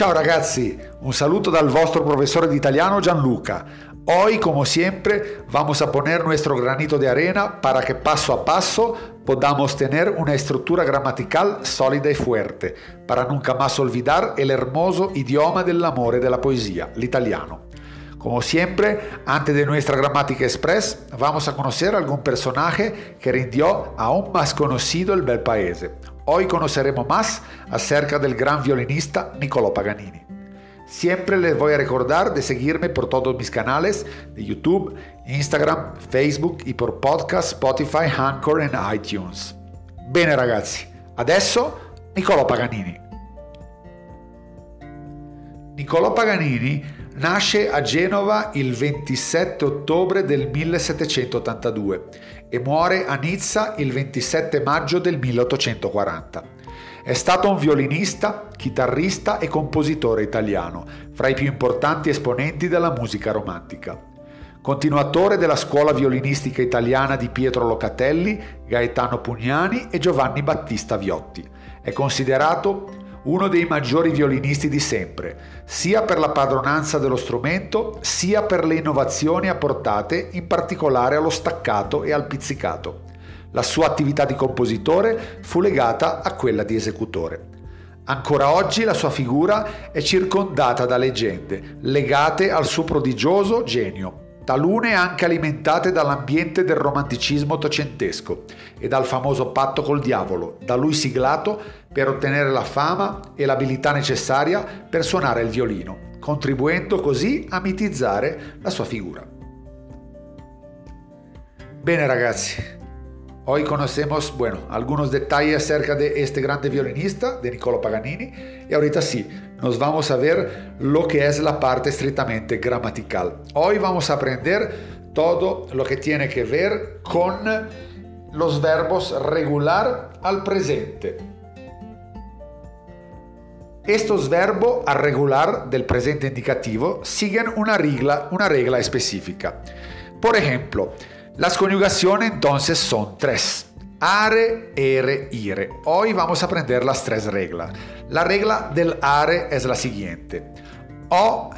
Ciao ragazzi, un saludo dal vostro profesor de italiano Gianluca. Hoy, como siempre, vamos a poner nuestro granito de arena para que paso a paso podamos tener una estructura gramatical sólida y fuerte, para nunca más olvidar el hermoso idioma del amor y de la poesía, el. Como siempre, antes de nuestra gramática express, vamos a conocer algún personaje que rindió aún más conocido el bel paese. Hoy conoceremos más acerca del gran violinista Niccolò Paganini. Siempre les voy a recordar de seguirme por todos mis canales de YouTube, Instagram, Facebook y por podcast, Spotify, Anchor e iTunes. Bene ragazzi, adesso Niccolò Paganini. Niccolò Paganini Nasce a Genova il 27 ottobre del 1782 e muore a Nizza il 27 maggio del 1840. È stato un violinista, chitarrista e compositore italiano, fra i più importanti esponenti della musica romantica. Continuatore della scuola violinistica italiana di Pietro Locatelli, Gaetano Pugnani e Giovanni Battista Viotti. È considerato uno dei maggiori violinisti di sempre, sia per la padronanza dello strumento, sia per le innovazioni apportate in particolare allo staccato e al pizzicato. La sua attività di compositore fu legata a quella di esecutore. Ancora oggi la sua figura è circondata da leggende legate al suo prodigioso genio, talune anche alimentate dall'ambiente del romanticismo ottocentesco e dal famoso patto col diavolo, da lui siglato per ottenere la fama e l'abilità necessaria per suonare il violino, contribuendo così a mitizzare la sua figura. Bene ragazzi, hoy conocemos, bueno, algunos detalles acerca de este grande violinista, de Niccolo Paganini, y ahorita sí, nos vamos a ver lo que es la parte estrictamente gramatical. Hoy vamos a aprender todo lo que tiene que ver con los verbos regular al presente. Estos verbos al regular del presente indicativo siguen una regla, una regla específica. Por ejemplo, las conjugaciones entonces son tres. Are, ere, ire. Hoy vamos a aprender las tres reglas. La regla del are es la siguiente. O,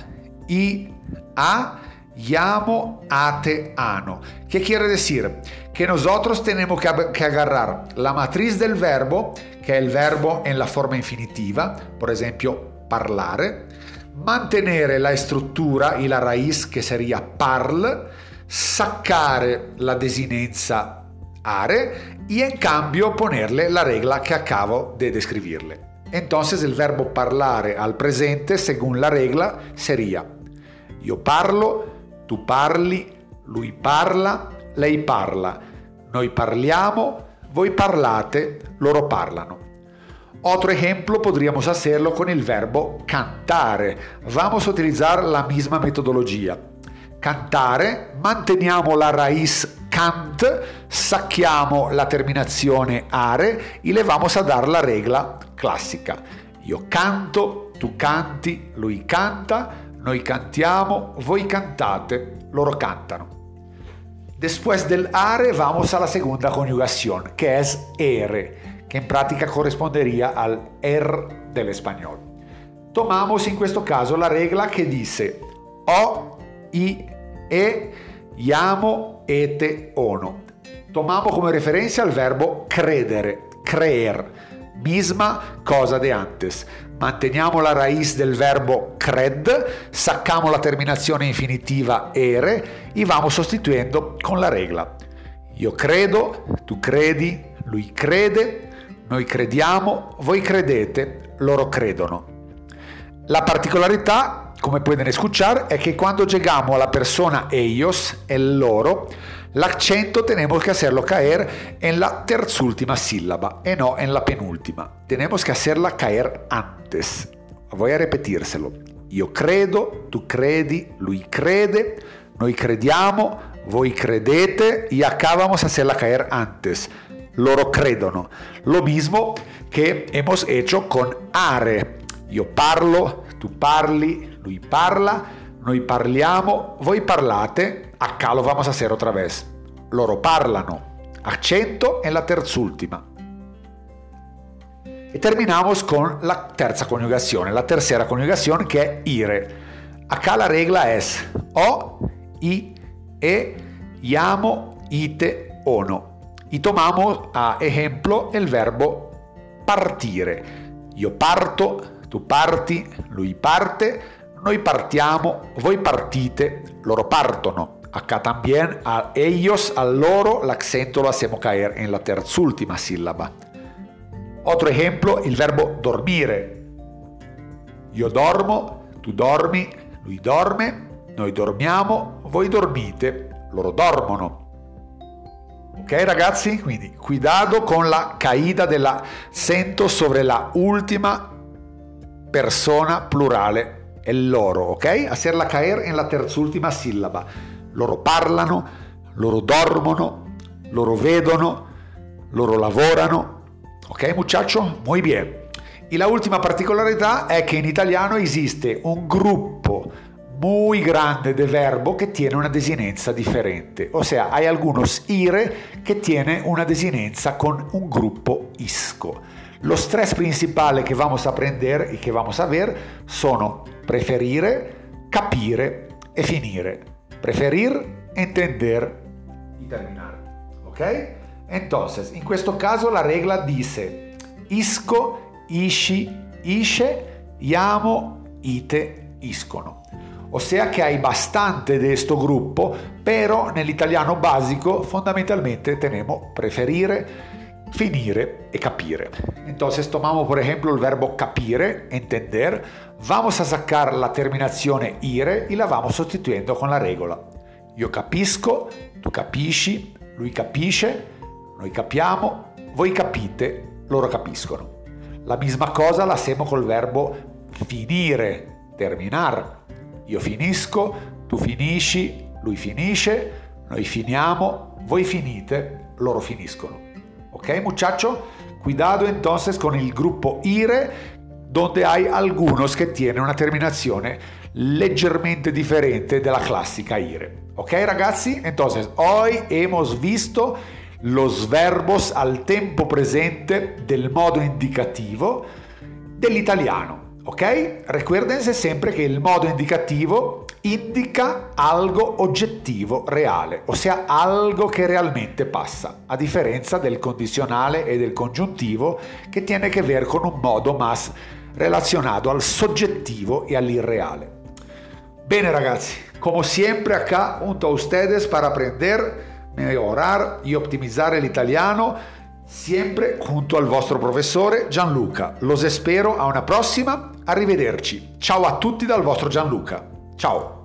i, a, llamo, ate, ano. ¿Qué quiere decir? Que nosotros tenemos que agarrar la matriz del verbo, que es el verbo en la forma infinitiva, por ejemplo, parlare, mantenere la estructura y la raíz, que sería parl, sacar la desinenza are y en cambio ponerle la regla que acabo de describirle. Entonces el verbo parlare al presente, según la regla, sería io parlo, tu parli, lui parla, lei parla, noi parliamo, voi parlate, loro parlano. Otro ejemplo podríamos hacerlo con el verbo cantare. Vamos a utilizar la misma metodología. Cantare, manteniamo la raíz cant, sacchiamo la terminazione are y le vamos a dar la regla classica. Io canto, tu canti, lui canta, noi cantiamo, voi cantate, loro cantano. Después del are vamos a la segunda conjugación, que es ere, que en práctica correspondería al er del español. Tomamos in questo caso la regla che dice o, i, e, llamo, ete, ono. Tomamos come referencia al verbo credere, creer, misma cosa de antes. Manteniamo la raíz del verbo cred, sacamos la terminazione infinitiva ere y vamos sostituendo con la regla. Io credo, tu credi, lui crede, noi crediamo, voi credete, loro credono. La particolarità come pueden escuchar, es que cuando llegamos a la persona ellos, el loro, el acento tenemos que hacerlo caer en la terzúltima sílaba y no en la penúltima. Tenemos que hacerla caer antes. Voy a repetírselo. Io credo, tu credi, lui crede, noi crediamo, voi credete y acá vamos a hacerla caer antes. Loro credono. Lo mismo que hemos hecho con are. Io parlo, tu parli, lui parla, noi parliamo, voi parlate, acá lo vamos a hacer otra vez. Loro parlano, accento en la terzultima. Y terminamos con la terza coniugación, la tercera coniugación que es ire. Acá la regla es o, i, e, llamo, ite, ono. Y tomamos a ejemplo el verbo partire. Io parto, tu parti, lui parte, noi partiamo, voi partite, loro partono. Acá también a ellos, a loro, l'acento lo hacemos caer en la terzúltima sílaba. Otro ejemplo, il verbo dormire. Io dormo, tu dormi, lui dorme, noi dormiamo, voi dormite, loro dormono. Ok ragazzi? Quindi cuidado con la caída dell'accento sobre la ultima persona plurale, el loro, ok? Hacerla caer en la terzultima sillaba. Loro parlano, loro dormono, loro vedono, loro lavorano. Ok muchacho? Muy bien. Y la última particolaridad è che in italiano esiste un gruppo muy grande de verbo que tiene una desinenza diferente. O sea, hay algunos ire que tienen una desinenza con un gruppo isco. Los tres principales que vamos a aprender y que vamos a ver sono preferire, capire e finire. Preferir, entender y terminar. ¿Ok? Entonces, en questo caso la regla dice isco, ishi, isce, llamo, ite, iscono. O sea que hay bastante de este grupo, pero en el italiano básico fundamentalmente tenemos preferire, finire e capire. Entonces tomamos por ejemplo el verbo capire, entender, vamos a sacar la terminazione ire y la vamos sostituyendo con la regola. Io capisco, tu capisci, lui capisce, noi capiamo, voi capite, loro capiscono. La misma cosa la hacemos col verbo finire, terminar. Io finisco, tu finisci, lui finisce, noi finiamo, voi finite, loro finiscono. ¿Ok, muchacho? Cuidado entonces con el grupo IRE donde hay algunos que tienen una terminazione leggermente diferente de la clásica IRE. ¿Ok, ragazzi? Entonces, hoy hemos visto los verbos al tempo presente del modo indicativo dell'italiano. ¿Ok? Recuérdense siempre que el modo indicativo indica algo oggettivo, reale, o sea, algo che realmente passa, a differenza del condizionale e del congiuntivo che tiene che ver con un modo más relacionado al soggettivo e all'irreale. Bene ragazzi, como siempre acá junto a ustedes para aprender, mejorar y optimizar el italiano, siempre junto al vostro professore Gianluca. Los espero a una prossima, arrivederci. Ciao a tutti dal vostro Gianluca. Ciao!